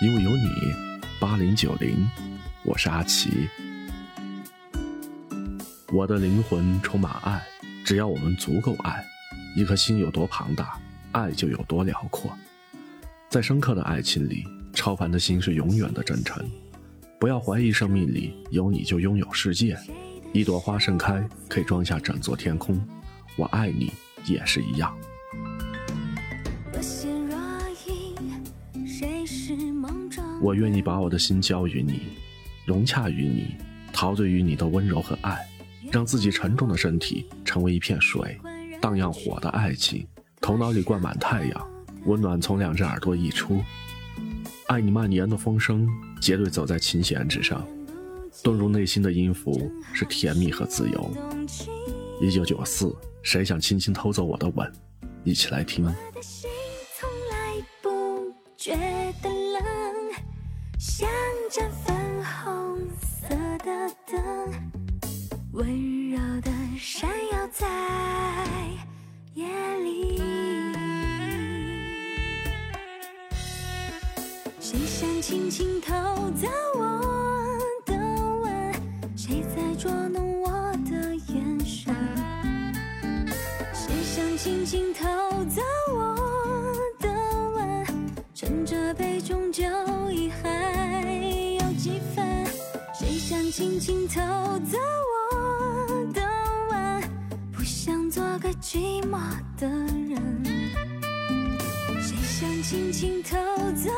因为有你，八零九零，我是阿奇。我的灵魂充满爱，只要我们足够爱，一颗心有多庞大，爱就有多辽阔。在深刻的爱情里，超凡的心是永远的真诚。不要怀疑生命里有你就拥有世界，一朵花盛开可以装下整座天空。我爱你也是一样。我愿意把我的心交予你，融洽于你，陶醉于你的温柔和爱，让自己沉重的身体成为一片水，荡漾火的爱情，头脑里灌满太阳，温暖从两只耳朵溢出。爱你蔓延的风声，结对走在琴弦之上，遁入内心的音符是甜蜜和自由。一九九四，谁想轻轻偷走我的吻？一起来听。温柔的闪耀在夜里。谁想轻轻偷走我的吻？谁在捉弄我的眼神？谁想轻轻偷走我的吻？趁着杯中酒意还有几分？谁想轻轻偷个寂寞的人。谁想轻轻偷走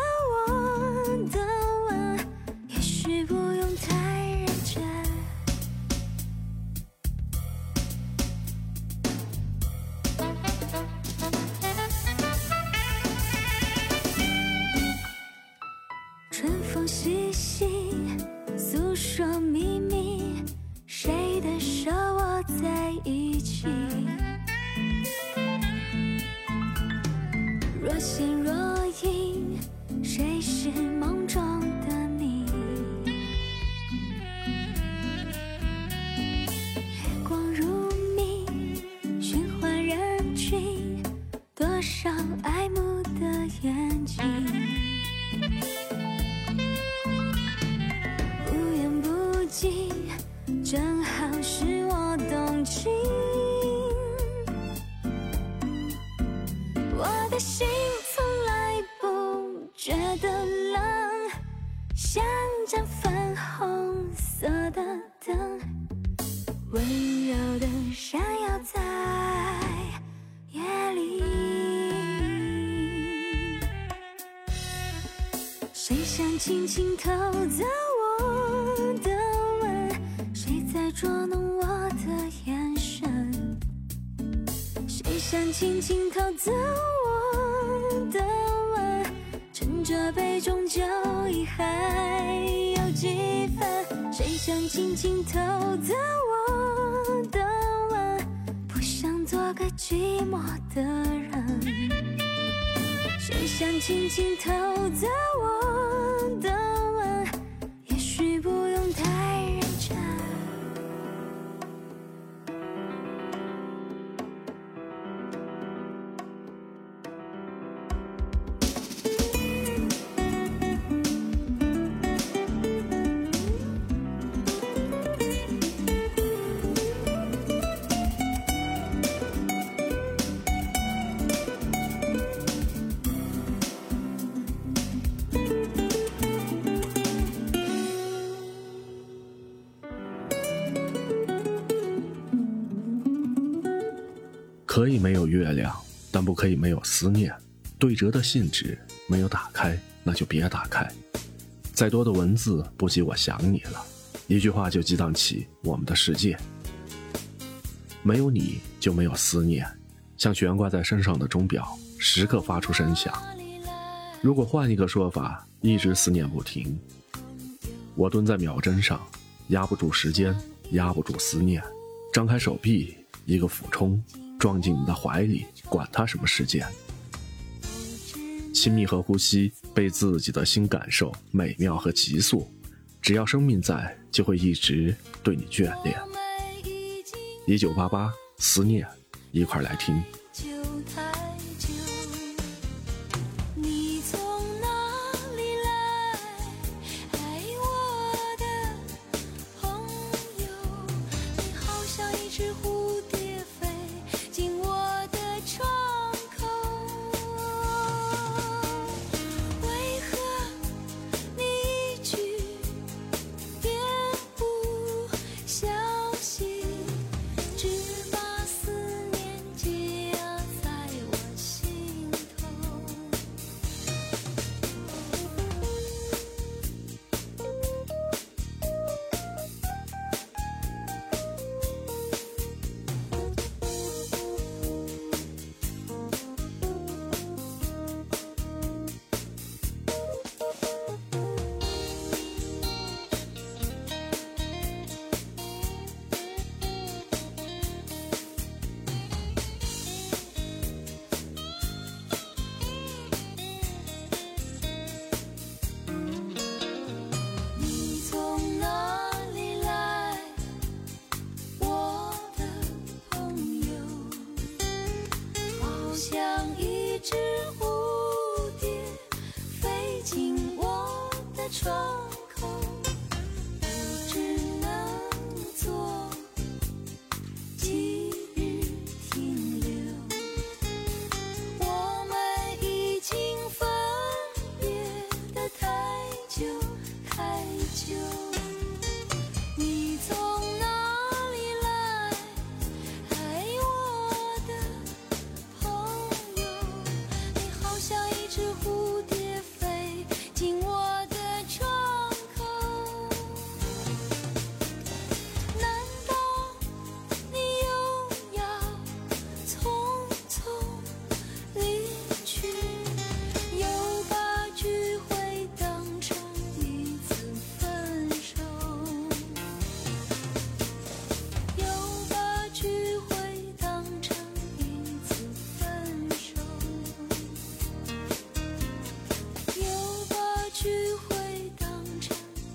我的吻？也许不用太认真。春风细细，诉说秘密，谁的手握在一起？的心从来不觉得冷，像盏粉红色的灯，温柔的闪耀在夜里。谁想轻轻偷走我的吻？谁在捉弄我的眼神？谁想轻轻偷走终究遗憾有几分？谁想轻轻偷走我的吻？不想做个寂寞的人。谁想轻轻偷走我可以没有月亮，但不可以没有思念。对折的信纸没有打开，那就别打开。再多的文字不及我想你了，一句话就激荡起我们的世界。没有你就没有思念，像悬挂在身上的钟表，时刻发出声响。如果换一个说法，一直思念不停。我蹲在秒针上，压不住时间，压不住思念。张开手臂，一个俯冲，撞进你的怀里，管他什么时间。亲密和呼吸，被自己的心感受美妙和急速。只要生命在，就会一直对你眷恋。一九八八，思念，一块来听。control.